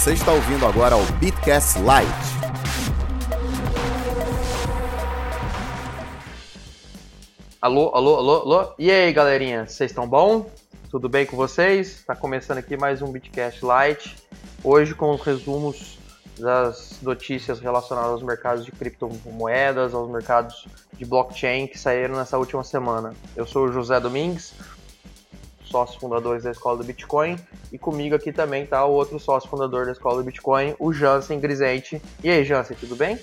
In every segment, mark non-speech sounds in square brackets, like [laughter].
Você está ouvindo agora o Bitcast Lite. Alô, alô, alô, alô. E aí, galerinha, vocês estão bom? Tudo bem com vocês? Está começando aqui mais um Bitcast Lite. Hoje com os resumos das notícias relacionadas aos mercados de criptomoedas, aos mercados de blockchain que saíram nessa última semana. Eu sou o José Domingues, sócio fundadores da Escola do Bitcoin, e comigo aqui também está o outro sócio fundador da Escola do Bitcoin, o Jansen Grisente. E aí, Jansen, tudo bem?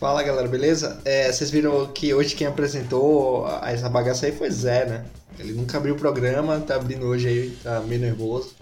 Fala galera, beleza? É, vocês viram que hoje quem apresentou essa bagaça aí foi Zé, né? Ele nunca abriu o programa, tá abrindo hoje aí, tá meio nervoso.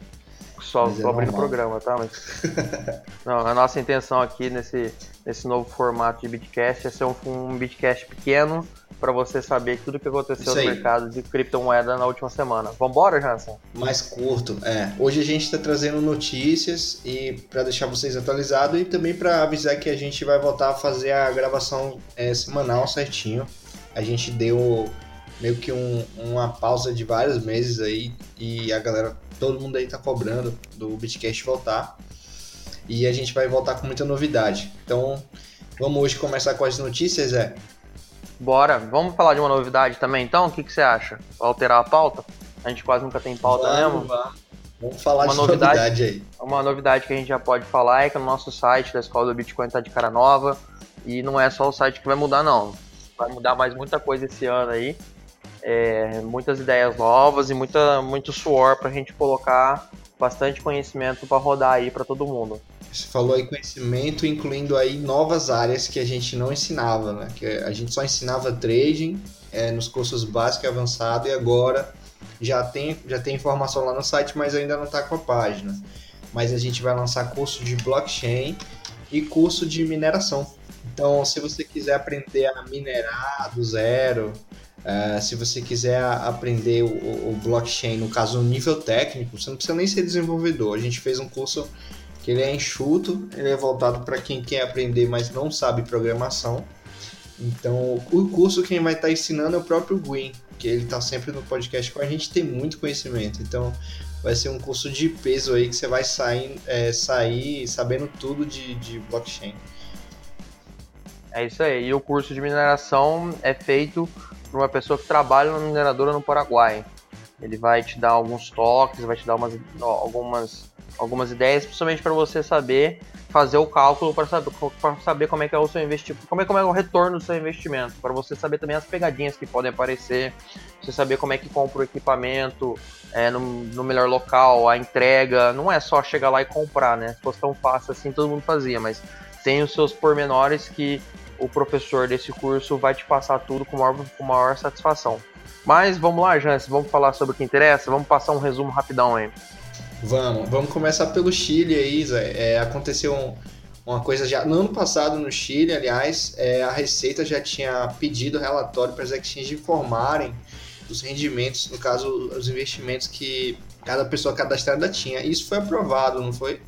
Só, só é abrindo o programa, tá? Mas... [laughs] Não, a nossa intenção aqui nesse, nesse novo formato de Bitcast é ser um, um Bitcast pequeno para você saber tudo o que aconteceu no mercado de criptomoeda na última semana. Vambora, Jansen? Mais curto, é. Hoje a gente está trazendo notícias e para deixar vocês atualizados e também para avisar que a gente vai voltar a fazer a gravação é, semanal certinho. A gente deu meio que um, uma pausa de vários meses aí e a galera, todo mundo aí tá cobrando do Bitcast voltar. E a gente vai voltar com muita novidade. Então, vamos hoje começar com as notícias, é. Bora, vamos falar de uma novidade também então? O que, que você acha? Alterar a pauta? A gente quase nunca tem pauta vamos, mesmo. Vamos. vamos falar uma de novidade, novidade aí. Uma novidade que a gente já pode falar é que no nosso site da Escola do Bitcoin tá de cara nova. E não é só o site que vai mudar, não. Vai mudar mais muita coisa esse ano aí é, muitas ideias novas e muita, muito suor para a gente colocar bastante conhecimento para rodar aí para todo mundo. Você falou aí conhecimento, incluindo aí novas áreas que a gente não ensinava, né? Que a gente só ensinava trading é, nos cursos básicos e avançado e agora já tem, já tem informação lá no site, mas ainda não está com a página. Mas a gente vai lançar curso de blockchain e curso de mineração. Então, se você quiser aprender a minerar do zero, Uh, se você quiser aprender o, o, blockchain, no caso, no nível técnico, você não precisa nem ser desenvolvedor. A gente fez um curso que ele é enxuto, ele é voltado para quem quer aprender, mas não sabe programação. Então, o curso quem vai estar tá ensinando é o próprio Gwyn, que ele está sempre no podcast com a gente, tem muito conhecimento. Então, vai ser um curso de peso aí que você vai sair, é, sair sabendo tudo de, de blockchain. É isso aí. E o curso de mineração é feito para uma pessoa que trabalha na mineradora no Paraguai. Ele vai te dar alguns toques, vai te dar umas, algumas, algumas ideias, principalmente para você saber fazer o cálculo para saber, saber como é que é o seu investimento, como é, como é o retorno do seu investimento, para você saber também as pegadinhas que podem aparecer, você saber como é que compra o equipamento é, no, no, melhor local, a entrega, não é só chegar lá e comprar, né? Se fosse tão fácil assim, todo mundo fazia, mas tem os seus pormenores que o professor desse curso vai te passar tudo com maior, com maior satisfação. Mas vamos lá, Jansen, vamos falar sobre o que interessa? Vamos passar um resumo rapidão aí. Vamos, vamos começar pelo Chile aí, Zé. É, aconteceu um, uma coisa já no ano passado no Chile, aliás, é, a Receita já tinha pedido relatório para as exchanges informarem os rendimentos, no caso, os investimentos que cada pessoa cadastrada tinha. Isso foi aprovado, não foi?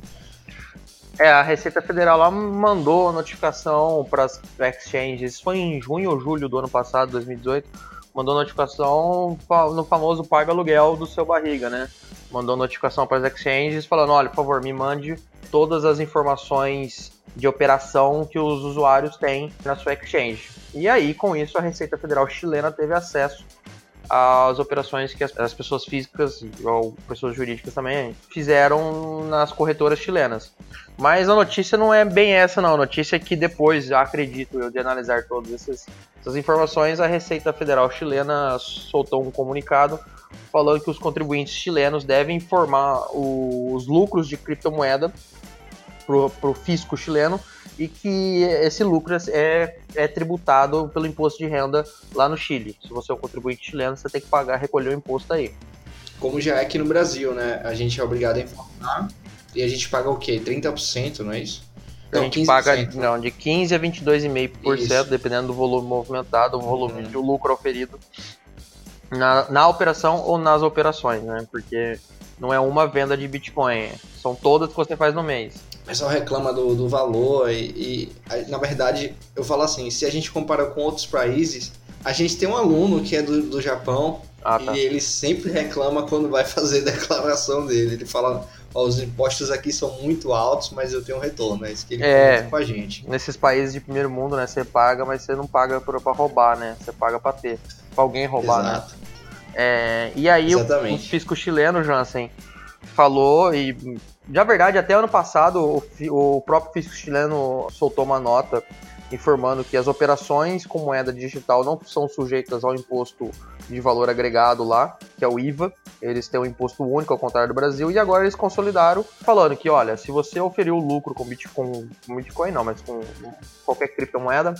É, a Receita Federal lá mandou a notificação para as exchanges, isso foi em junho ou julho do ano passado, 2018, mandou notificação no famoso paga aluguel do seu barriga, né? Mandou notificação para as exchanges falando, olha, por favor, me mande todas as informações de operação que os usuários têm na sua exchange. E aí, com isso, a Receita Federal chilena teve acesso as operações que as, as, pessoas físicas ou pessoas jurídicas também fizeram nas corretoras chilenas. Mas a notícia não é bem essa, não. A notícia é que depois, acredito eu, de analisar todas essas, essas informações, a Receita Federal chilena soltou um comunicado falando que os contribuintes chilenos devem informar os lucros de criptomoeda para o fisco chileno e que esse lucro é, é tributado pelo imposto de renda lá no Chile. Se você é um contribuinte chileno, você tem que pagar, recolher o imposto aí. Como já é aqui no Brasil, né? A gente é obrigado a informar e a gente paga o quê? 30%, não é isso? Não, a gente 15%, paga né? não, de 15% a 22,5%, dependendo do volume movimentado, o volume uhum. de lucro oferido na, na operação ou nas operações, né? Porque não é uma venda de Bitcoin, são todas que você faz no mês pessoal reclama do, do valor e, e, na verdade, eu falo assim, se a gente compara com outros países, a gente tem um aluno que é do, do Japão ah, tá. e ele sempre reclama quando vai [laughs] fazer a declaração dele. Ele fala, os impostos aqui são muito altos, mas eu tenho um retorno. É isso que ele é, com a gente. Nesses países de primeiro mundo, né? Você paga, mas você não paga pra, pra roubar, né? Você paga pra ter. Pra alguém roubar, né? Exato. né? É, e aí o, o, fisco chileno, Jansen, falou, e na verdade até ano passado o, o próprio fisco chileno soltou uma nota informando que as operações com moeda digital não são sujeitas ao imposto de valor agregado lá, que é o IVA. Eles têm um imposto único ao contrário do Brasil e agora eles consolidaram falando que, olha, se você oferir o lucro com Bitcoin, com Bitcoin não, mas com qualquer criptomoeda,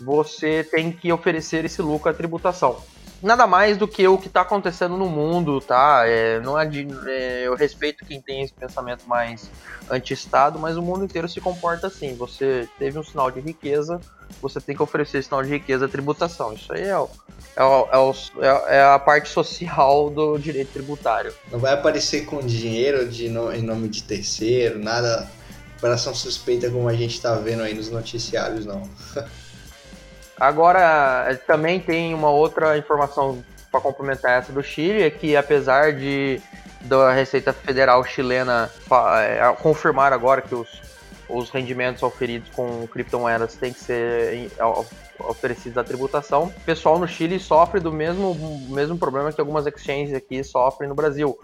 você tem que oferecer esse lucro à tributação nada mais do que o que está acontecendo no mundo, tá? É, não é, é, eu respeito quem tem esse pensamento mais anti-Estado, mas o mundo inteiro se comporta assim. Você teve um sinal de riqueza, você tem que oferecer sinal de riqueza à tributação. Isso aí é, o, é, o, é, é, é a parte social do direito tributário. Não vai aparecer com dinheiro de no, em nome de terceiro, nada operação suspeita como a gente está vendo aí nos noticiários, não. [laughs] Agora, também tem uma outra informação para complementar essa do Chile, é que apesar de da Receita Federal chilena é, confirmar agora que os, os rendimentos oferidos com criptomoedas têm que ser oferecidos à tributação, o pessoal no Chile sofre do mesmo, mesmo problema que algumas exchanges aqui sofrem no Brasil,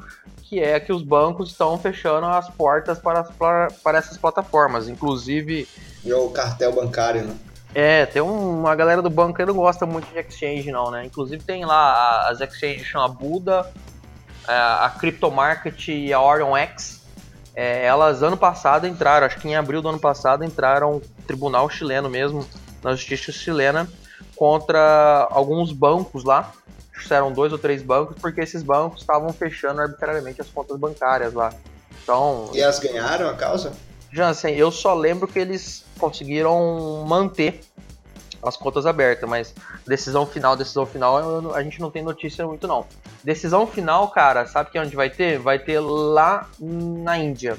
que é que os bancos estão fechando as portas para, para, para essas plataformas, inclusive... E o cartel bancário, né? É, tem uma galera do banco que não gosta muito de exchange, não, né? Inclusive tem lá as exchanges chama Buda, é, a Crypto Market e a Orion X. É, elas ano passado entraram, acho que em abril do ano passado entraram tribunal chileno mesmo, na justiça chilena, contra alguns bancos lá. Eram dois ou três bancos, porque esses bancos estavam fechando arbitrariamente as contas bancárias lá. Então. E elas ganharam a causa? Jansen, eu só lembro que eles conseguiram manter as contas abertas, mas decisão final, decisão final, a gente não tem notícia muito não. Decisão final, cara, sabe que onde vai ter? Vai ter lá na Índia,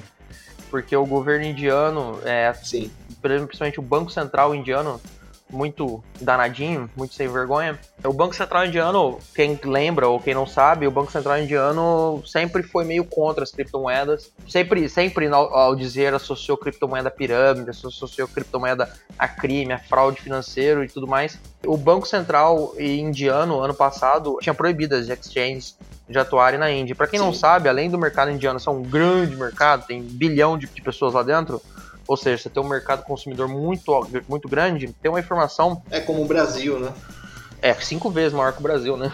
porque o governo indiano, é, Sim. principalmente o Banco Central indiano, muito danadinho, muito sem vergonha. O Banco Central Indiano, quem lembra ou quem não sabe, o Banco Central Indiano sempre foi meio contra as criptomoedas. Sempre, sempre ao dizer associou criptomoeda a pirâmide, associou criptomoeda a crime, a fraude financeiro e tudo mais. O Banco Central Indiano, ano passado, tinha proibido as exchanges de atuarem na Índia. Para quem Sim. não sabe, além do mercado indiano ser um grande mercado, tem bilhão de pessoas lá dentro, ou seja, você tem um mercado consumidor muito, muito grande, tem uma informação. É como o Brasil, né? É, cinco vezes maior que o Brasil, né?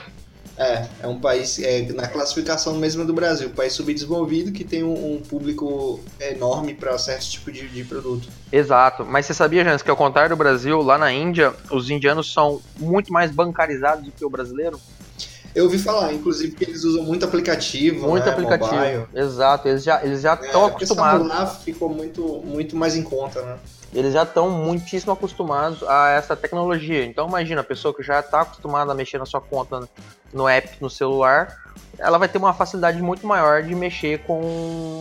É, é um país é, na classificação mesma do Brasil, um país subdesenvolvido que tem um, um público enorme para certo tipo de, de, produto. Exato, mas você sabia, Jans, que ao contrário do Brasil, lá na Índia, os indianos são muito mais bancarizados do que o brasileiro? Eu ouvi falar, inclusive, que eles usam muito aplicativo. Muito né, aplicativo. Mobile. Exato, eles já eles já estão é, acostumados. Lá ficou muito, muito mais em conta, né? Eles já estão muitíssimo acostumados a essa tecnologia. Então imagina, a pessoa que já está acostumada a mexer na sua conta no app, no celular, ela vai ter uma facilidade muito maior de mexer com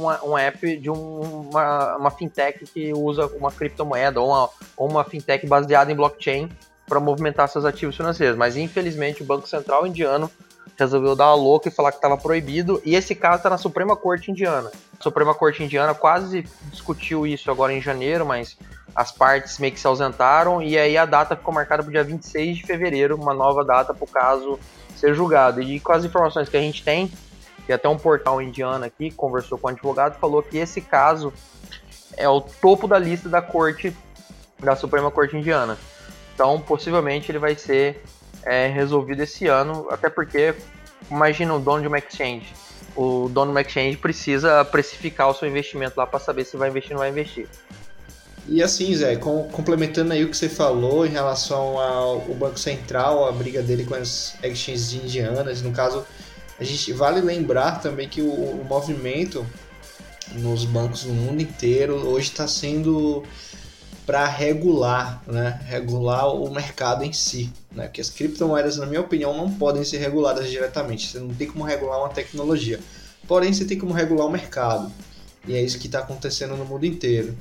uma, um app de um, uma, uma fintech que usa uma criptomoeda ou uma, ou uma fintech baseada em blockchain para movimentar seus ativos financeiros. Mas infelizmente o Banco Central indiano resolveu dar uma louca e falar que estava proibido. E esse caso está na Suprema Corte Indiana. A Suprema Corte Indiana quase discutiu isso agora em janeiro, mas as partes meio que se ausentaram. E aí a data ficou marcada para o dia 26 de fevereiro uma nova data para o caso ser julgado. E com as informações que a gente tem, que até um portal indiano aqui conversou com o advogado, falou que esse caso é o topo da lista da corte da Suprema Corte Indiana. Então, possivelmente ele vai ser é, resolvido esse ano, até porque, imagina o dono de uma exchange. O dono de uma exchange precisa precificar o seu investimento lá para saber se vai investir ou não vai investir. E assim, Zé, com, complementando aí o que você falou em relação ao Banco Central, a briga dele com as exchanges indianas, no caso, a gente vale lembrar também que o, o movimento nos bancos no mundo inteiro hoje está sendo para regular, né? regular o mercado em si. Né? Porque as criptomoedas, na minha opinião, não podem ser reguladas diretamente. Você não tem como regular uma tecnologia. Porém, você tem como regular o mercado. E é isso que está acontecendo no mundo inteiro.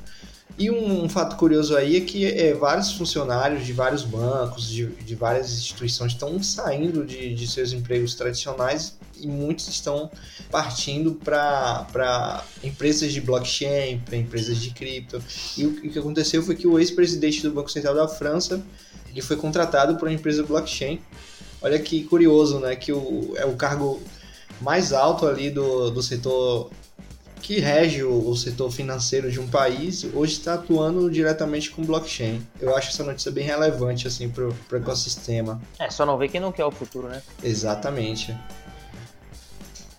E um, um, fato curioso aí é que é, vários funcionários de vários bancos, de, de várias instituições estão saindo de, de, seus empregos tradicionais e muitos estão partindo para empresas de blockchain, para empresas de cripto. E o, o que aconteceu foi que o ex-presidente do Banco Central da França ele foi contratado por uma empresa blockchain. Olha que curioso, né? Que o, é o cargo mais alto ali do, do setor que rege o, o setor financeiro de um país, hoje está atuando diretamente com blockchain. Eu acho essa notícia bem relevante assim para o ecossistema. É, só não vê quem não quer o futuro, né? Exatamente.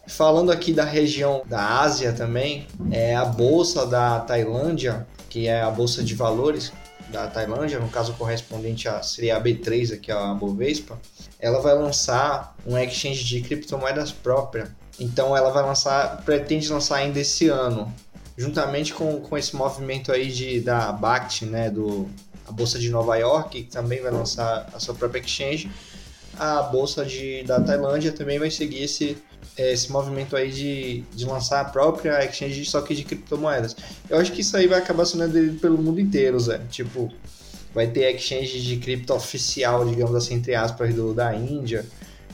Falando aqui da região da Ásia também, é a bolsa da Tailândia, que é a bolsa de valores da Tailândia, no caso correspondente a seria a B3 aqui a Bovespa, ela vai lançar um exchange de criptomoedas própria então ela vai lançar, pretende lançar ainda esse ano, juntamente com, com esse movimento aí de, da BACT, né, do, a Bolsa de Nova York, que também vai lançar a sua própria exchange, a Bolsa de, da Tailândia também vai seguir esse, esse movimento aí de, de lançar a própria exchange, só que de criptomoedas. Eu acho que isso aí vai acabar sendo aderido pelo mundo inteiro, Zé. Tipo, vai ter exchange de cripto oficial, digamos assim, entre aspas, do, da Índia,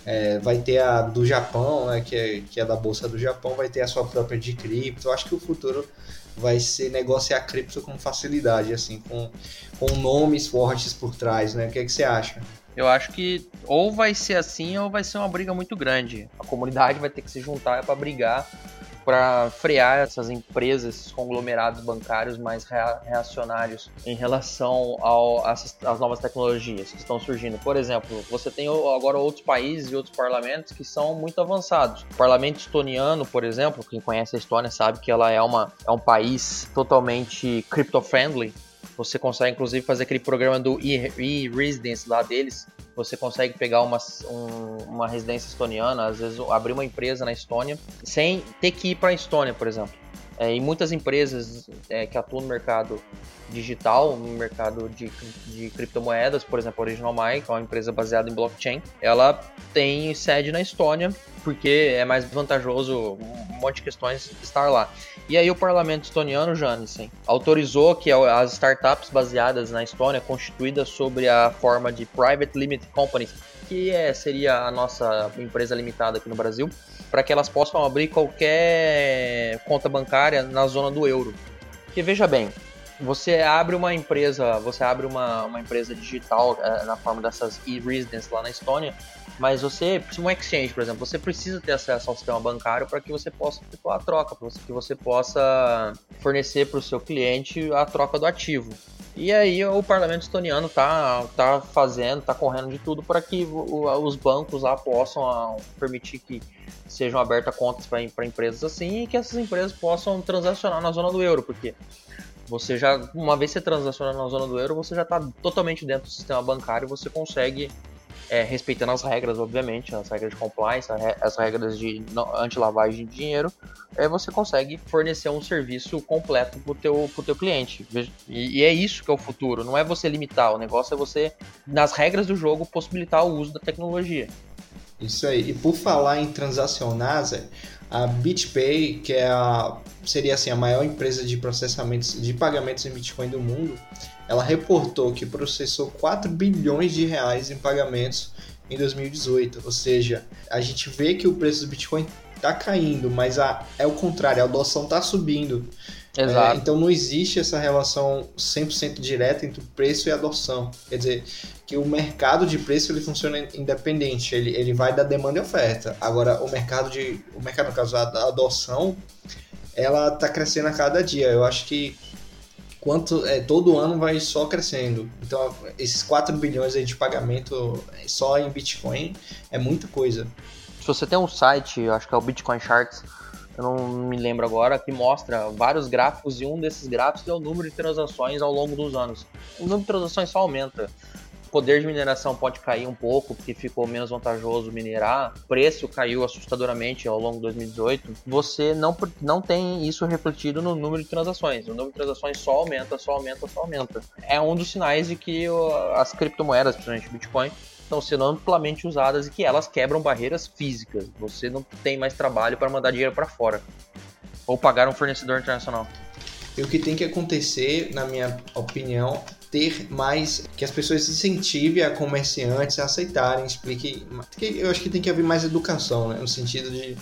é, vai ter a do Japão, né, que, é, que é da Bolsa do Japão, vai ter a sua própria de cripto. Eu acho que o futuro vai ser negociar cripto com facilidade, assim, com, com nomes fortes por trás, né? O que, é que você acha? Eu acho que ou vai ser assim ou vai ser uma briga muito grande. A comunidade vai ter que se juntar para brigar para frear essas empresas, esses conglomerados bancários mais reacionários em relação às, às novas tecnologias que estão surgindo. Por exemplo, você tem agora outros países e outros parlamentos que são muito avançados. O parlamento estoniano, por exemplo, quem conhece a Estônia sabe que ela é, uma, é um país totalmente crypto-friendly, você consegue, inclusive, fazer aquele programa do e-residence lá deles. Você consegue pegar uma, um, uma residência estoniana, às vezes abrir uma empresa na Estônia, sem ter que ir para a Estônia, por exemplo. É, e muitas empresas é, que atuam no mercado digital, no mercado de, de criptomoedas, por exemplo, a Original My, que é uma empresa baseada em blockchain, ela tem sede na Estônia, porque é mais vantajoso um monte de questões estar lá. E aí o parlamento estoniano, Janssen, autorizou que as startups baseadas na Estônia, constituídas sobre a forma de Private Limited Companies, que é, seria a nossa empresa limitada aqui no Brasil, para que elas possam abrir qualquer conta bancária na zona do euro. Porque veja bem, você abre uma empresa, você abre uma, uma empresa digital é, na forma dessas e-residence lá na Estônia, mas você, um exchange, por exemplo, você precisa ter acesso ao sistema bancário para que você possa efetuar a troca, para que você possa fornecer para o seu cliente a troca do ativo. E aí o parlamento estoniano tá, tá fazendo, tá correndo de tudo para que os bancos lá possam ah, permitir que sejam abertas contas para empresas assim e que essas empresas possam transacionar na zona do euro, porque você já, uma vez você transaciona na zona do euro, você já está totalmente dentro do sistema bancário, você consegue é, respeitando as regras, obviamente, as regras de compliance, as regras de anti-lavagem de dinheiro, é, você consegue fornecer um serviço completo para o teu, teu cliente. E, e, é isso que é o futuro, não é você limitar, o negócio é você, nas regras do jogo, possibilitar o uso da tecnologia. Isso aí. E por falar em transacionar, Zé, a BitPay, que é a, seria assim, a maior empresa de processamentos de pagamentos em Bitcoin do mundo, ela reportou que processou 4 bilhões de reais em pagamentos em 2018. Ou seja, a gente vê que o preço do Bitcoin está caindo, mas a, é o contrário, a adoção está subindo. Exato. É, então não existe essa relação 100% direta entre o preço e a adoção. Quer dizer, que o mercado de preço ele funciona independente, ele, ele vai da demanda e oferta. Agora, o mercado de. O mercado, no caso, a adoção, ela está crescendo a cada dia. Eu acho que quanto é, todo ano vai só crescendo. Então, esses 4 bilhões de pagamento só em Bitcoin é muita coisa. Se você tem um site, acho que é o Bitcoin Charts, eu não me lembro agora, que mostra vários gráficos e um desses gráficos é o número de transações ao longo dos anos. O número de transações só aumenta poder de mineração pode cair um pouco, porque ficou menos vantajoso minerar, o preço caiu assustadoramente ao longo de 2018, você não, não tem isso refletido no número de transações. O número de transações só aumenta, só aumenta, só aumenta. É um dos sinais de que as criptomoedas, principalmente Bitcoin, estão sendo amplamente usadas e que elas quebram barreiras físicas. Você não tem mais trabalho para mandar dinheiro para fora ou pagar um fornecedor internacional. E o que tem que acontecer, na minha opinião, ter mais que as pessoas incentivem a comerciantes a aceitarem, expliquem. Eu acho que tem que haver mais educação, né? no sentido de,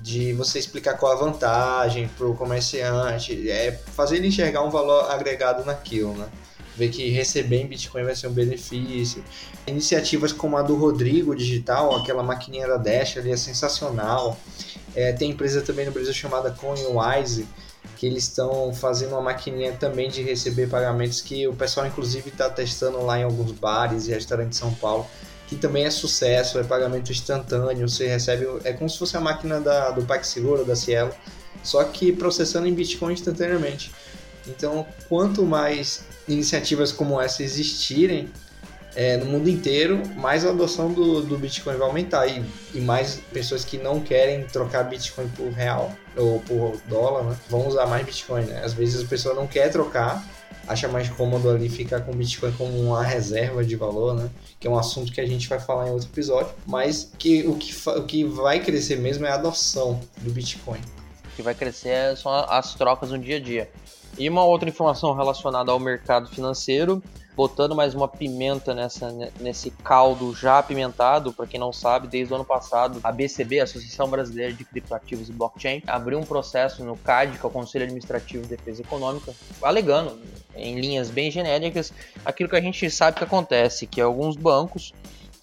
de você explicar qual a vantagem para o comerciante, é fazer ele enxergar um valor agregado naquilo, né? Ver que receber em Bitcoin vai ser um benefício. Iniciativas como a do Rodrigo Digital, aquela maquininha da Dash ali é sensacional. É, tem empresa também no Brasil chamada CoinWise, que eles estão fazendo uma maquininha também de receber pagamentos que o pessoal inclusive está testando lá em alguns bares e restaurantes de São Paulo, que também é sucesso, é pagamento instantâneo, você recebe, é como se fosse a máquina da, do PagSeguro, da Cielo, só que processando em Bitcoin instantaneamente. Então, quanto mais iniciativas como essa existirem, é, no mundo inteiro, mais a adoção do, do Bitcoin vai aumentar e, e, mais pessoas que não querem trocar Bitcoin por real ou por dólar né, vão usar mais Bitcoin. Né? Às vezes a pessoa não quer trocar, acha mais cômodo ali ficar com Bitcoin como uma reserva de valor, né? que é um assunto que a gente vai falar em outro episódio, mas que o que, o que vai crescer mesmo é a adoção do Bitcoin. O que vai crescer são as trocas no dia a dia. E uma outra informação relacionada ao mercado financeiro botando mais uma pimenta nessa, nesse caldo já apimentado, para quem não sabe, desde o ano passado, a BCB, a Associação Brasileira de Criptoativos e Blockchain, abriu um processo no CAD, que é o Conselho Administrativo de Defesa Econômica, alegando, em linhas bem genéricas, aquilo que a gente sabe que acontece, que alguns bancos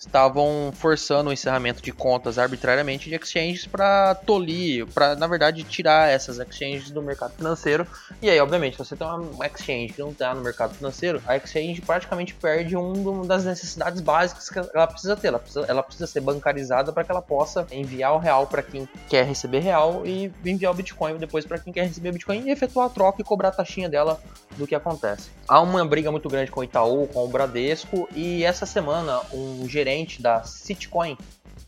estavam forçando o encerramento de contas arbitrariamente de exchanges para tolir, para na verdade tirar essas exchanges do mercado financeiro. E aí, obviamente, você tem uma exchange que não está no mercado financeiro, a exchange praticamente perde uma das necessidades básicas que ela precisa ter. Ela precisa, ela precisa ser bancarizada para que ela possa enviar o real para quem quer receber real e enviar o Bitcoin depois para quem quer receber Bitcoin e efetuar a troca e cobrar a taxinha dela do que acontece. Há uma briga muito grande com o Itaú, com o Bradesco e essa semana um gerente gerente da Citcoin,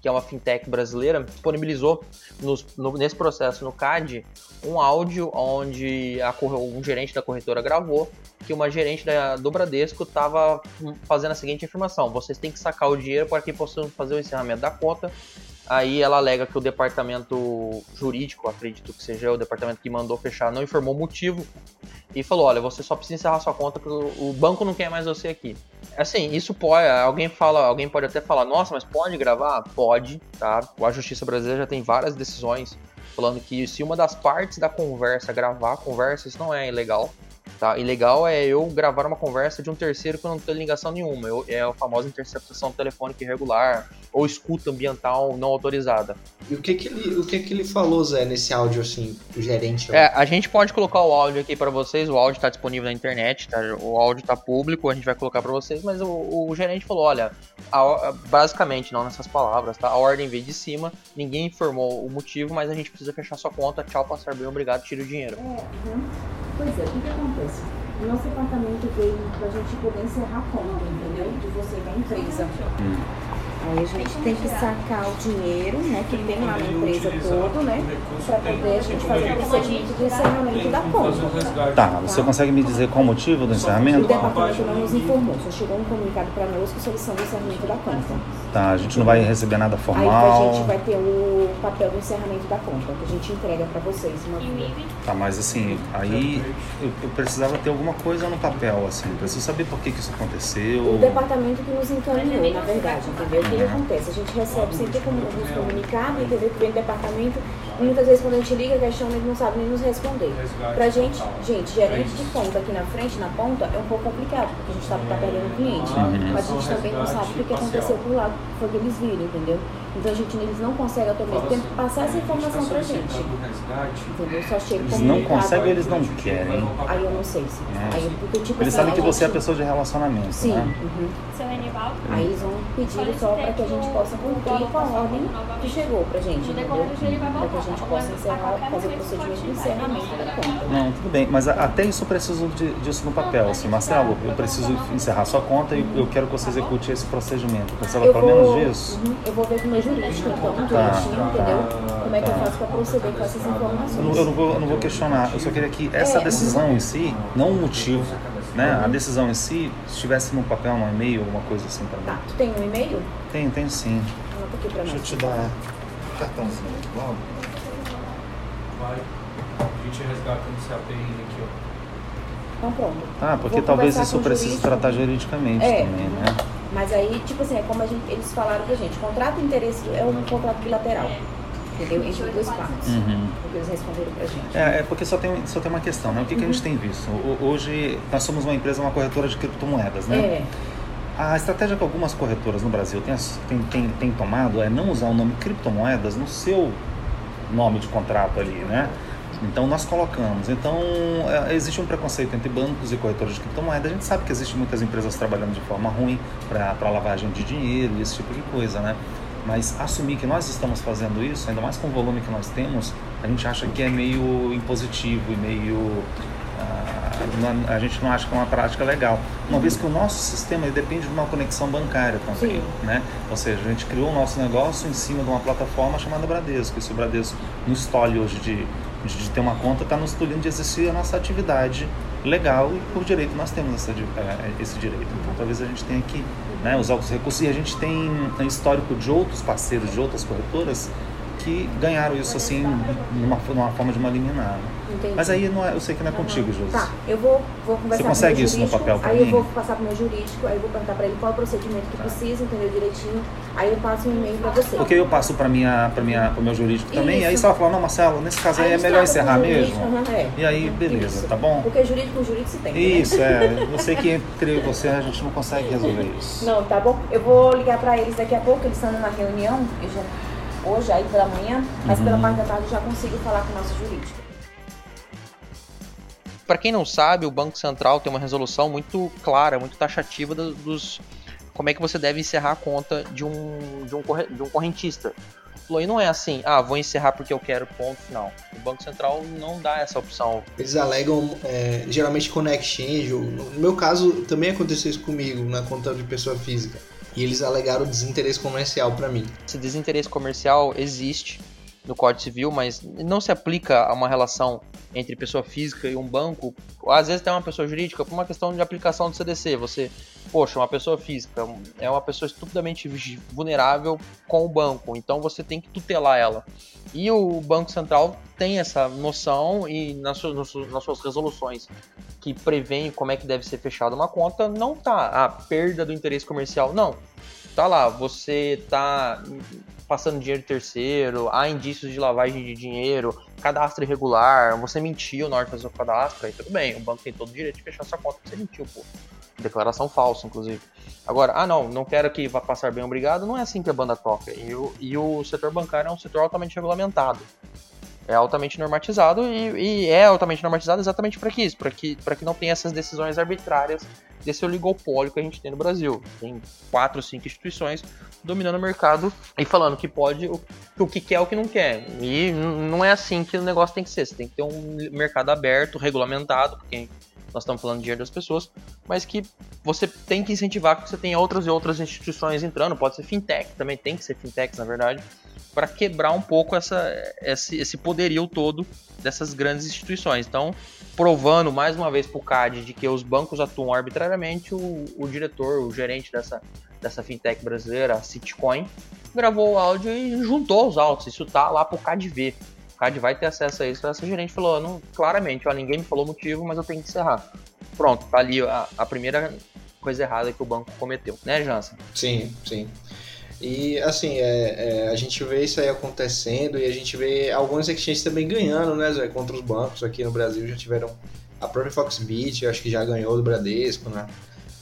que é uma fintech brasileira, disponibilizou nos, no, nesse processo no CAD um áudio onde a, um gerente da corretora gravou que uma gerente da, do Bradesco estava fazendo a seguinte informação: vocês têm que sacar o dinheiro para que possam fazer o encerramento da conta. Aí ela alega que o departamento jurídico, acredito que seja o departamento que mandou fechar, não informou o motivo e falou: olha, você só precisa encerrar sua conta porque o banco não quer mais você aqui. Assim, isso pode. Alguém fala, alguém pode até falar, nossa, mas pode gravar? Pode, tá? A Justiça Brasileira já tem várias decisões falando que se uma das partes da conversa gravar a conversa, isso não é ilegal. Tá? Ilegal é eu gravar uma conversa de um terceiro que eu não tenho ligação nenhuma. Eu, é a famosa interceptação telefônica irregular ou escuta ambiental não autorizada. E o que que ele, o que que ele falou, Zé, nesse áudio assim, o gerente? É, a gente pode colocar o áudio aqui para vocês. O áudio está disponível na internet, tá? O áudio está público, a gente vai colocar para vocês. Mas o, o, gerente falou, olha, a, basicamente não nessas palavras, tá? A ordem veio de cima, ninguém informou o motivo, mas a gente precisa fechar sua conta. Tchau, passar bem, obrigado, tira o dinheiro. É, uhum. Pois é, o que, acontece? O nosso departamento veio para a gente poder encerrar a conta, entendeu? De você da empresa. Hum. Aí a gente tem que sacar o dinheiro, né, que tem lá na empresa todo, né, para poder a gente fazer o procedimento do encerramento da conta. Tá, você consegue me dizer qual o motivo do encerramento? O departamento não nos informou, só chegou um comunicado para nós com solução do encerramento da conta. Tá, a gente não vai receber nada formal. Aí a gente vai ter o papel do encerramento da conta, que a gente entrega para vocês. Uma... Tá, mas assim, aí eu, eu, precisava ter alguma coisa no papel, assim, preciso saber por que, que isso aconteceu. O departamento que nos encaminhou, na verdade, entendeu? Que acontece? A gente recebe sempre como nos comunicado, entendeu? Que vem do departamento, e muitas vezes quando a gente liga, questiona, ele não sabe nem nos responder. Pra gente, gente, gerente de conta aqui na frente, na ponta, é um pouco complicado, porque a gente sabe que tá perdendo o cliente. Uhum. Mas a gente também não sabe o que aconteceu por lá, foi que eles viram, entendeu? Então a gente, eles não conseguem ao mesmo tempo passar essa informação pra gente. Entendeu? Só chega Eles não conseguem eles não querem. Aí eu não sei se. É. Aí, porque, tipo, eles assim, sabem que você é a pessoa de relacionamento. Sim. Né? Uhum. Aí eles vão pedir só para que a gente possa cumprir com a ordem que chegou pra gente, entendeu? Para que a gente possa encerrar, fazer o procedimento de encerramento da conta. Não, tudo bem, mas até isso eu preciso de, disso no papel. Assim, Marcelo, eu preciso encerrar sua conta e eu quero que você execute esse procedimento. Precisava pelo menos disso? Uhum, eu vou ver com o meu jurídico, então, tá. direitinho, entendeu? Como é que eu faço para proceder com essas informações. Eu não, eu não, vou, eu não vou questionar, eu só queria que essa é, decisão em si, não o motivo, né? A decisão em si estivesse no papel, no e-mail, alguma coisa assim para mim. Tá, tu tem um e-mail? Tem, tem sim. Anota aqui pra Deixa eu te dar cartãozinho logo. Vai. A gente resgata no CAPI aqui, ó. Então pronto. Ah, porque Vou talvez isso precise jurídico. tratar juridicamente É. também, né? Mas aí, tipo assim, é como a gente, eles falaram pra gente, contrato de interesse é um contrato bilateral. Entendeu? Entre duas partes. Uhum. O que eles responderam pra gente. É, é porque só tem, só tem uma questão, né? O que, que a gente tem visto? O- Hoje nós somos uma empresa, uma corretora de criptomoedas, né? É, A estratégia que algumas corretoras no Brasil têm, têm, têm, têm tomado é não usar o nome criptomoedas no seu nome de contrato ali, né? Então nós colocamos. Então é, existe um preconceito entre bancos e corretoras de criptomoedas. A gente sabe que existem muitas empresas trabalhando de forma ruim para lavagem de dinheiro e esse tipo de coisa, né? Mas assumir que nós estamos fazendo isso, ainda mais com o volume que nós temos, a gente acha que é meio impositivo e meio ah, não- a gente não acha que é uma prática legal. Uma vez que o nosso sistema depende de uma conexão bancária também, Sim. né? Ou seja, a gente criou o nosso negócio em cima de uma plataforma chamada Bradesco. E se o Bradesco nos estole hoje de, de, ter uma conta, está nos tolhindo de exercer a nossa atividade legal e por direito nós temos essa, di- eh, esse direito. Então talvez a gente tenha que né, usar os recursos. E a gente tem um histórico de outros parceiros, de outras corretoras que ganharam isso assim numa, numa forma de uma liminar. né? entendi. Mas aí não é, eu sei que não é contigo, Josi. Tá, eu vou, vou conversar Você com o consegue meu isso no jurídico, papel pra Aí mim? eu vou passar pro meu jurídico, aí eu vou perguntar pra ele qual é o procedimento que precisa, entendeu direitinho. Aí eu passo um e-mail pra você. Porque eu passo para minha, para minha, pro meu jurídico também. E aí Isso. você vai falar, não, Marcelo, nesse caso aí, é eles melhor com encerrar jurídico, mesmo. aham, é. E aí, beleza, Isso. tá bom? Porque jurídico com jurídico se tem. né? Isso, é. Eu sei que entre você a gente não consegue resolver isso. Não, tá bom. Eu vou ligar pra eles daqui a pouco, eles estão numa reunião, eu já, hoje, aí pela manhã, mas Uhum. pela parte da tarde eu já consigo falar com o nosso jurídico. Para quem não sabe, o Banco Central tem uma resolução muito clara, muito taxativa do- dos como é que você deve encerrar a conta de um de um, corre- de um correntista. E não é assim, ah, vou encerrar porque eu quero, ponto final. O Banco Central não dá essa opção. Eles alegam, é, geralmente com exchange, ou- no meu caso também aconteceu isso comigo, na conta de pessoa física. E eles alegaram desinteresse comercial pra mim. Esse desinteresse comercial existe no Código Civil, mas não se aplica a uma relação entre pessoa física e um banco. Às vezes tem uma pessoa jurídica por uma questão de aplicação do CDC. Você, poxa, uma pessoa física é uma pessoa estupidamente vulnerável com o banco, então você tem que tutelar ela. E o Banco Central tem essa noção e nas suas, nas suas- resoluções que prevêem como é que deve ser fechada uma conta, não tá a perda do interesse comercial, não. Tá lá, você tá passando dinheiro terceiro, há indícios de lavagem de dinheiro, cadastro irregular, você mentiu na hora de fazer o cadastro, aí tudo bem, o banco tem todo o direito de fechar sua conta você mentiu, pô. Declaração falsa, inclusive. Agora, ah não, não quero que vá passar bem obrigado, não é assim que a banda toca. E o, e o setor bancário é um setor altamente regulamentado. É altamente normatizado e, e é altamente normatizado exatamente para isso, para que, que não tenha essas decisões arbitrárias desse oligopólio que a gente tem no Brasil. Tem quatro, cinco instituições dominando o mercado e falando que pode, o, o que quer, o que não quer. E não é assim que o negócio tem que ser. Você tem que ter um mercado aberto, regulamentado, porque nós estamos falando de dinheiro das pessoas, mas que você tem que incentivar que você tenha outras e outras instituições entrando. Pode ser fintech, também tem que ser fintech, na verdade, para quebrar um pouco essa, esse, esse poderio todo dessas grandes instituições. Então, provando mais uma vez para o CAD de que os bancos atuam arbitrariamente, o, o diretor, o gerente dessa, dessa fintech brasileira, a Citcoin, gravou o áudio e juntou os autos. Isso tá lá pro CAD ver. O CAD vai ter acesso a isso. Essa gerente falou, não, claramente, ó, ninguém me falou o motivo, mas eu tenho que encerrar. Pronto, tá ali a, a primeira coisa errada que o banco cometeu, né, Jansen? Sim, sim. E assim, é, é, a gente vê isso aí acontecendo e a gente vê algumas exchanges também ganhando, né, Zé, contra os bancos aqui no Brasil. Já tiveram a própria Foxbit, acho que já ganhou do Bradesco, né?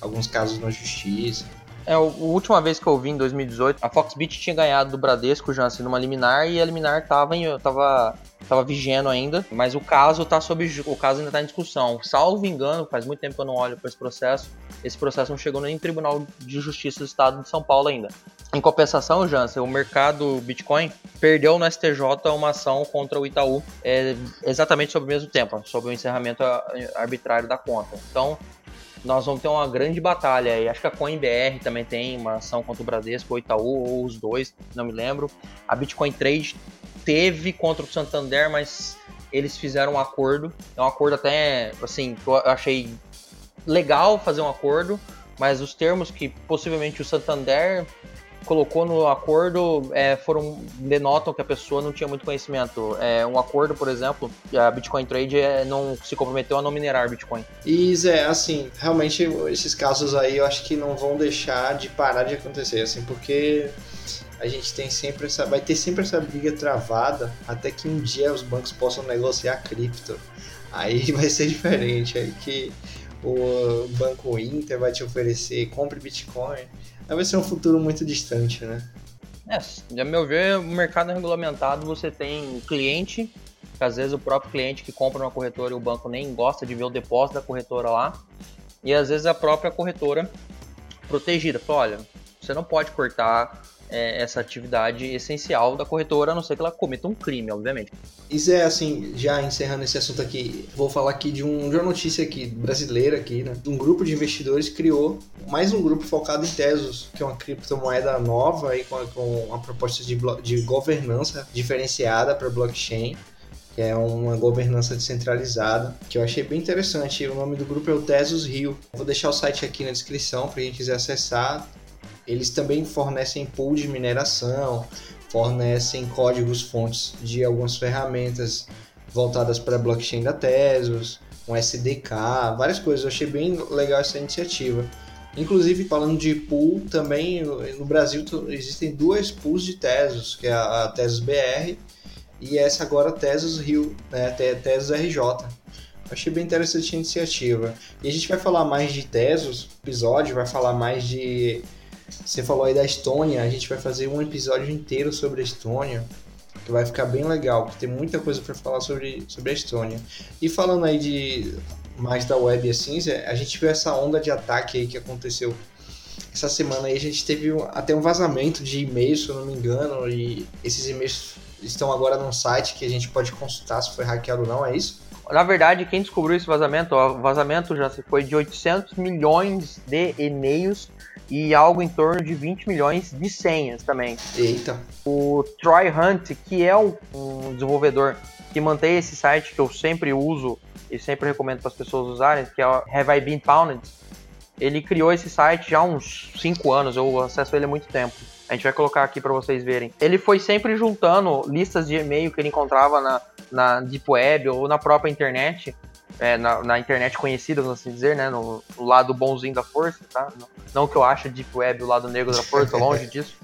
Alguns casos na justiça. É, a última vez que eu vi em 2018, a Foxbit tinha ganhado do Bradesco, Jansen, numa liminar, e a liminar tava, em, tava, tava vigendo ainda, mas o caso tá sob o caso ainda tá em discussão. Salvo engano, faz muito tempo que eu não olho para esse processo, esse processo não chegou nem em Tribunal de Justiça do Estado de São Paulo ainda. Em compensação, Jansen, o mercado Bitcoin perdeu no STJ uma ação contra o Itaú é, exatamente sobre o mesmo tempo, sobre o encerramento arbitrário da conta. Então, nós vamos ter uma grande batalha aí. Acho que a CoinBR também tem uma ação contra o Bradesco, ou Itaú, ou os dois, não me lembro. A Bitcoin Trade teve contra o Santander, mas eles fizeram um acordo. É um acordo até, assim, que eu achei legal fazer um acordo, mas os termos que possivelmente o Santander colocou no acordo é, foram denotam que a pessoa não tinha muito conhecimento. É, um acordo, por exemplo, a Bitcoin Trade é, não se comprometeu a não minerar Bitcoin. E Zé, assim, realmente esses casos aí eu acho que não vão deixar de parar de acontecer, assim, porque a gente tem sempre essa, vai ter sempre essa briga travada até que um dia os bancos possam negociar cripto. Aí [laughs] vai ser diferente, aí que o Banco Inter vai te oferecer compre Bitcoin. Vai ser um futuro muito distante, né? É, a meu ver, o mercado regulamentado você tem cliente, que às vezes o próprio cliente que compra uma corretora e o banco nem gosta de ver o depósito da corretora lá, e às vezes a própria corretora protegida. Fala, olha, você não pode cortar é, essa atividade essencial da corretora, a não ser que ela cometa um crime, obviamente. Isso é assim, já encerrando esse assunto aqui, vou falar aqui de, um, de uma notícia aqui brasileira aqui, né? Um grupo de investidores criou mais um grupo focado em Tesos, que é uma criptomoeda nova e com, com uma proposta de, de governança diferenciada para blockchain que é uma governança descentralizada, que eu achei bem interessante. O nome do grupo é o Tesos Rio. Vou deixar o site aqui na descrição para quem quiser acessar. Eles também fornecem pool de mineração, fornecem códigos fontes de algumas ferramentas voltadas para a blockchain da Tesos, um SDK, várias coisas. Eu achei bem legal essa iniciativa. Inclusive, falando de pool, também no Brasil existem duas pools de Tesos, que é a Tesos BR e essa agora Tesos Rio, né, Tesos RJ. Achei bem interessante a iniciativa. E a gente vai falar mais de Tesos, episódio, vai falar mais de você falou aí da Estônia, a gente vai fazer um episódio inteiro sobre a Estônia, que vai ficar bem legal, porque tem muita coisa para falar sobre, sobre a Estônia. E falando aí de mais da web assim, a gente viu essa onda de ataque aí que aconteceu essa semana aí, a gente teve até um vazamento de e-mails, se eu não me engano, e esses e-mails estão agora num site que a gente pode consultar se foi hackeado ou não, é isso? Na verdade, quem descobriu esse vazamento, o vazamento já foi de 800 milhões de e-mails e algo em torno de 20 milhões de senhas também. Eita. O Troy Hunt, que é um desenvolvedor que mantém esse site que eu sempre uso e sempre recomendo para as pessoas usarem, que é o Have I Been Pounded, ele criou esse site já há uns 5 anos, eu acesso ele há muito tempo. A gente vai colocar aqui para vocês verem. Ele foi sempre juntando listas de e-mail que ele encontrava na, na Deep Web ou na própria internet é, na, na, internet conhecida, vamos assim dizer, né? No, no, lado bonzinho da força, tá? Não que eu ache Deep Web o lado negro da força, longe [laughs] disso.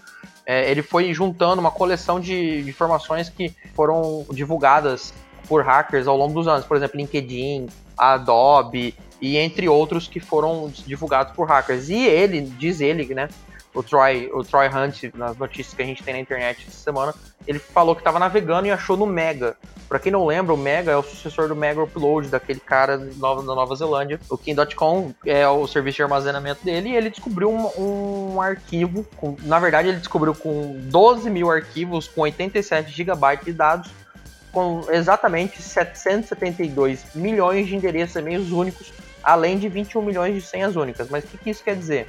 É, ele foi juntando uma coleção de, de informações que foram divulgadas por hackers ao longo dos anos. Por exemplo, LinkedIn, Adobe e entre outros que foram divulgados por hackers. E ele, diz ele, né? O Troy, o Troy Hunt, nas notícias que a gente tem na internet essa semana, ele falou que estava navegando e achou no Mega. Para quem não lembra, o Mega é o sucessor do Mega Upload, daquele cara nova, da Nova Zelândia. O King.com é o serviço de armazenamento dele e ele descobriu um, um arquivo, com, na verdade ele descobriu com 12 mil arquivos com 87 GB de dados, com exatamente 772 milhões de endereços e-mails únicos, além de 21 milhões de senhas únicas. Mas o que, que isso quer dizer?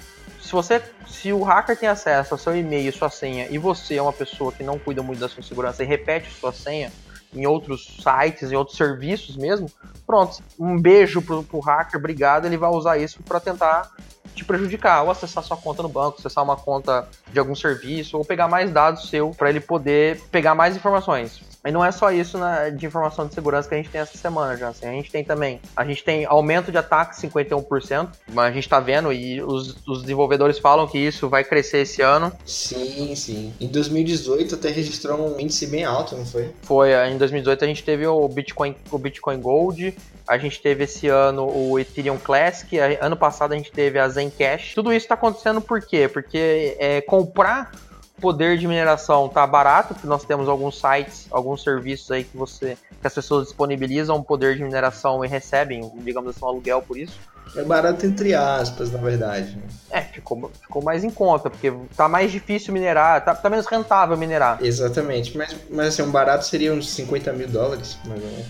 se você, se o hacker tem acesso ao seu e-mail, sua senha, e você é uma pessoa que não cuida muito da sua segurança e repete sua senha em outros sites, em outros serviços mesmo, pronto, um beijo pro, pro hacker, obrigado, ele vai usar isso para tentar te prejudicar, ou acessar sua conta no banco, acessar uma conta de algum serviço, ou pegar mais dados seu para ele poder pegar mais informações. E não é só isso né, de informação de segurança que a gente tem essa semana já. Assim, a gente tem também, a gente tem aumento de ataques 51%, mas a gente está vendo e os, os, desenvolvedores falam que isso vai crescer esse ano. Sim, sim. Em 2018 até registrou um índice bem alto, não foi? Foi, em 2018 a gente teve o Bitcoin, o Bitcoin Gold, a gente teve esse ano o Ethereum Classic, ano passado a gente teve a Zencash. Tudo isso está acontecendo por quê? Porque é, comprar poder de mineração tá barato, porque nós temos alguns sites, alguns serviços aí que você que as pessoas disponibilizam poder de mineração e recebem, digamos assim, um aluguel por isso. É barato entre aspas, na verdade. É, ficou, ficou mais em conta, porque tá mais difícil minerar, tá, tá menos rentável minerar. Exatamente, mas, mas assim, um barato seria uns 50 mil dólares, mais ou menos.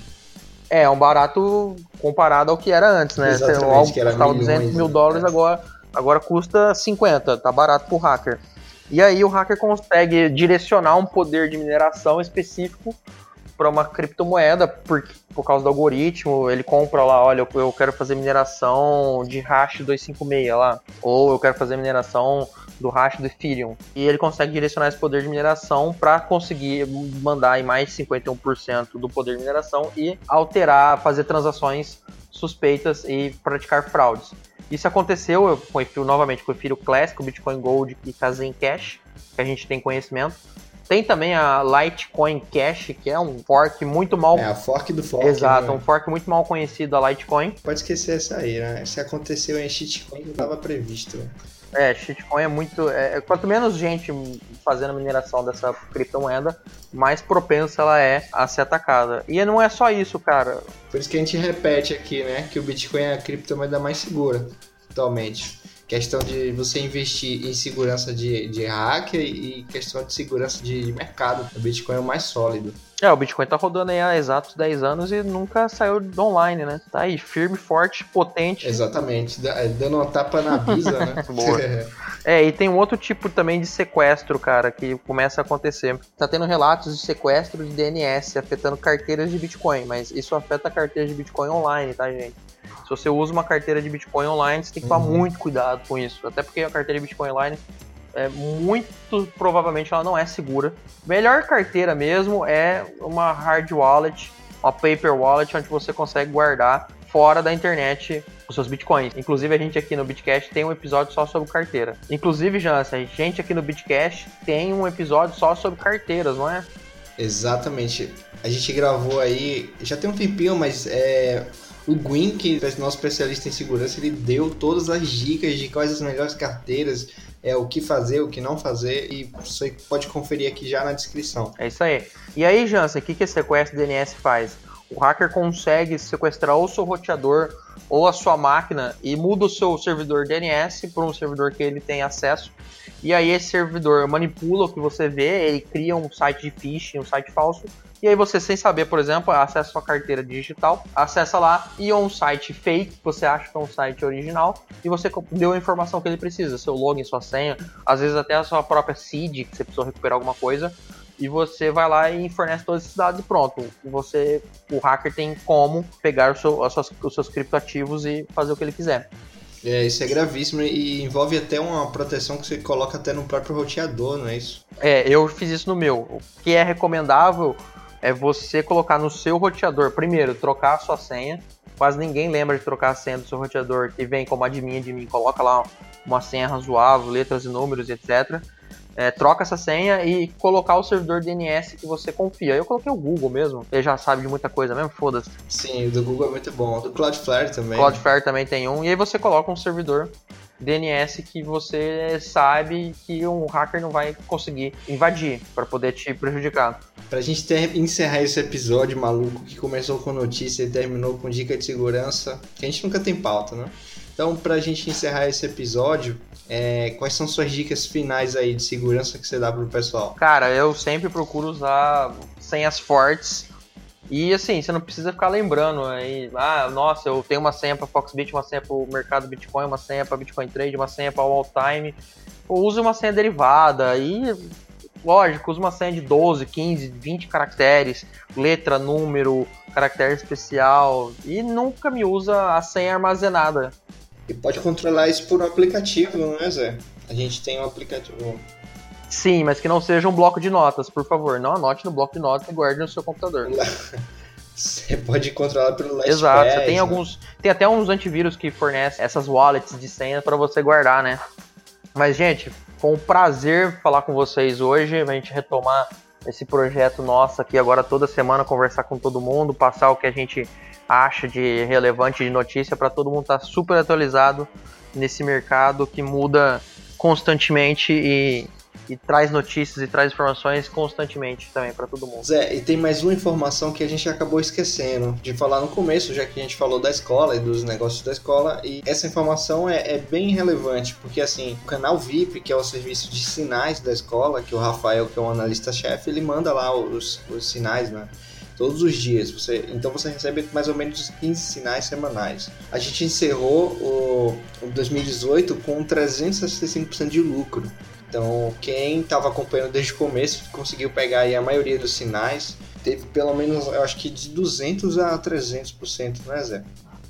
É, um barato comparado ao que era antes, né? Exatamente, algo que era custava 200 mil dólares, é. agora, agora custa 50, tá barato pro hacker. E aí o hacker consegue direcionar um poder de mineração específico para uma criptomoeda por, por causa do algoritmo. Ele compra lá, olha, eu, eu quero fazer mineração de hash 256 lá, ou eu quero fazer mineração do hash do Ethereum. E ele consegue direcionar esse poder de mineração para conseguir mandar aí mais de 51% do poder de mineração e alterar, fazer transações suspeitas e praticar fraudes. Isso aconteceu com o Ethereum, novamente com o Ethereum Classic, o Bitcoin Gold e Kazem Cash, que a gente tem conhecimento. Tem também a Litecoin Cash, que é um fork muito mal. É a fork do fork. Exato, né? um fork muito mal conhecido da Litecoin. Pode esquecer essa aí, né? Se aconteceu em shitcoin, não estava previsto. É, shitcoin é muito. É, quanto menos gente fazendo mineração dessa criptomoeda, mais propensa ela é a ser atacada. E não é só isso, cara. Por isso que a gente repete aqui, né? Que o Bitcoin é a criptomoeda mais segura atualmente questão de você investir em segurança de, de hacker e questão de segurança de mercado. O Bitcoin é o mais sólido. É, o Bitcoin tá rodando aí há exatos 10 anos e nunca saiu do online, né? Tá aí, firme, forte, potente. Exatamente, é, dando uma tapa na bisa, né? [laughs] Boa. É, e tem um outro tipo também de sequestro, cara, que começa a acontecer. Tá tendo relatos de sequestro de DNS afetando carteiras de Bitcoin, mas isso afeta carteiras de Bitcoin online, tá, gente? Se você usa uma carteira de Bitcoin online, você tem que tomar uhum. muito cuidado com isso. Até porque a carteira de Bitcoin online é muito provavelmente ela não é segura. Melhor carteira mesmo é uma hard wallet, uma paper wallet, onde você consegue guardar fora da internet os seus bitcoins. Inclusive, a gente aqui no Bitcast tem um episódio só sobre carteira. Inclusive, Jansen, a gente aqui no Bitcast tem um episódio só sobre carteiras, não é? Exatamente. A gente gravou aí, já tem um tempinho, mas é, o Gwyn, que é nosso especialista em segurança, ele deu todas as dicas de quais as melhores carteiras, é o que fazer, o que não fazer, e você pode conferir aqui já na descrição. É isso aí. E aí, Jansen, o que, que esse sequestro DNS faz? O hacker consegue sequestrar ou seu roteador ou a sua máquina e muda o seu servidor DNS para um servidor que ele tem acesso. E aí esse servidor manipula o que você vê, ele cria um site de phishing, um site falso, e aí você, sem saber, por exemplo, acessa sua carteira digital, acessa lá e é um site fake, que você acha que é um site original, e você deu a informação que ele precisa, seu login, sua senha, às vezes até a sua própria seed, que você precisou recuperar alguma coisa, e você vai lá e fornece todos esses dados e pronto. Você, o hacker tem como pegar seu, suas, os seus criptoativos e fazer o que ele quiser. É, isso é gravíssimo e envolve até uma proteção que você coloca até no próprio roteador, não é isso? É, eu fiz isso no meu. O que é recomendável é você colocar no seu roteador, primeiro, trocar a sua senha. Quase ninguém lembra de trocar a senha do seu roteador que vem como admin de mim. Coloca lá uma senha razoável, letras e números, etc. É, troca essa senha e colocar o servidor DNS que você confia. Eu coloquei o Google mesmo, ele já sabe de muita coisa mesmo, foda-se. Sim, o do Google é muito bom. O do Cloudflare também. Cloudflare também tem um. E aí você coloca um servidor DNS que você sabe que um hacker não vai conseguir invadir para poder te prejudicar. Pra gente ter, encerrar esse episódio maluco que começou com notícia e terminou com dica de segurança, que a gente nunca tem pauta, né? Então, pra gente encerrar esse episódio, é, quais são suas dicas finais aí de segurança que você dá pro pessoal? Cara, eu sempre procuro usar senhas fortes e assim, você não precisa ficar lembrando aí, ah, nossa, eu tenho uma senha para Foxbit, uma senha para o mercado Bitcoin, uma senha para Bitcoin Trade, uma senha para All Time. Use uma senha derivada e lógico, use uma senha de 12, 15, 20 caracteres, letra, número, caractere especial e nunca me usa a senha armazenada. E pode controlar isso por um aplicativo, não é, Zé? A gente tem um aplicativo Sim, mas que não seja um bloco de notas, por favor. Não anote no bloco de notas e guarde no seu computador. [laughs] Você pode controlar pelo LastPass. Exato, você tem né? alguns. Tem até uns antivírus que fornecem essas wallets de senha para você guardar, né? Mas, gente, foi um prazer falar com vocês hoje, a gente retomar esse projeto nosso aqui agora toda semana, conversar com todo mundo, passar o que a gente acha de relevante de notícia para todo mundo estar tá super atualizado nesse mercado que muda constantemente e e traz notícias e traz informações constantemente também para todo mundo. Zé, e tem mais uma informação que a gente acabou esquecendo de falar no começo, já que a gente falou da escola e dos negócios da escola, e essa informação é, é bem relevante, porque assim, o canal VIP, que é o serviço de sinais da escola, que o Rafael, que é um analista-chefe, ele manda lá os, os sinais, né? Todos os dias. Você, então você recebe mais ou menos 15 sinais semanais. A gente encerrou o, o 2018 com 365% de lucro. Então, quem estava acompanhando desde o começo conseguiu pegar aí a maioria dos sinais. teve pelo menos, eu acho que de 200 a 300%, né, Zé?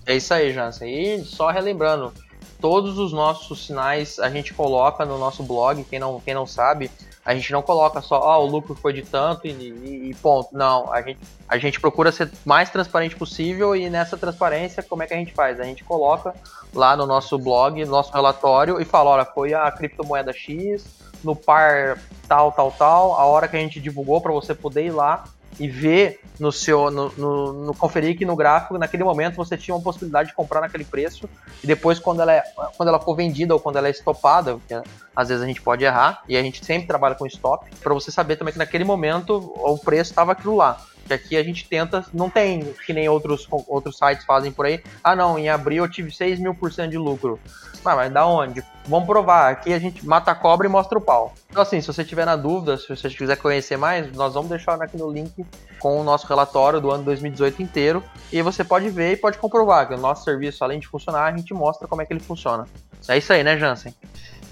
É isso aí, Jansen. E só relembrando, todos os nossos sinais a gente coloca no nosso blog, quem não, quem não sabe, a gente não coloca só, ah, o lucro foi de tanto e, e, e, ponto. Não, a gente, a gente procura ser mais transparente possível e nessa transparência, como é que a gente faz? A gente coloca lá no nosso blog, no nosso relatório e fala, olha, foi a criptomoeda X, no par tal, tal, tal, a hora que a gente divulgou para você poder ir lá e ver no seu no, no, no, no gráfico naquele momento você tinha uma possibilidade de comprar naquele preço e depois quando ela é, quando ela for vendida ou quando ela é estopada porque às vezes a gente pode errar e a gente sempre trabalha com stop para você saber também que naquele momento o preço estava aquilo lá que aqui a gente tenta não tem que nem outros outros sites fazem por aí ah não em abril eu tive 6 mil por cento de lucro ah, mas da onde? Vamos provar. Aqui a gente mata a cobra e mostra o pau. Então, assim, se você tiver na dúvida, se você quiser conhecer mais, nós vamos deixar aqui no link com o nosso relatório do ano 2018 inteiro. E você pode ver e pode comprovar que o nosso serviço, além de funcionar, a gente mostra como é que ele funciona. É isso aí, né, Jansen?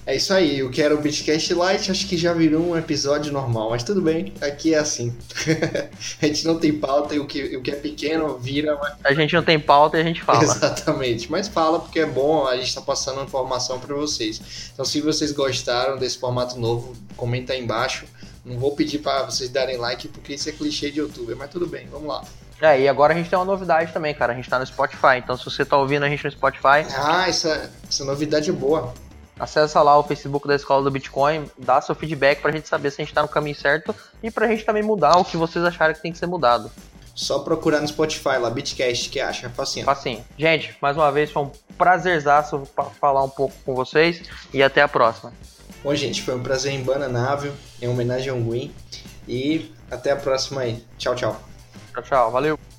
É isso aí, o que era o Bitcast Lite acho que já virou um episódio normal, mas tudo bem, aqui é assim. [laughs] a gente não tem pauta e o que, o que é pequeno vira. Mas... A gente não tem pauta e a gente fala. Exatamente, mas fala porque é bom, a gente está passando informação para vocês. Então, se vocês gostaram desse formato novo, comenta aí embaixo. Não vou pedir para vocês darem like porque isso é clichê de youtuber, mas tudo bem, vamos lá. É, e agora a gente tem uma novidade também, cara. A gente tá no Spotify. Então, se você tá ouvindo a gente no Spotify. Ah, essa, essa novidade é boa. Acessa lá o Facebook da Escola do Bitcoin, dá seu feedback pra gente saber se a gente tá no caminho certo e pra gente também mudar o que vocês acharem que tem que ser mudado. Só procurar no Spotify lá, Bitcast, que acha, facinho. Facinho. Gente, mais uma vez foi um prazerzaço falar um pouco com vocês e até a próxima. Bom, gente, foi um prazer em Bananável, em homenagem ao Gwyn. E até a próxima aí. Tchau, tchau. Tchau, tchau. Valeu.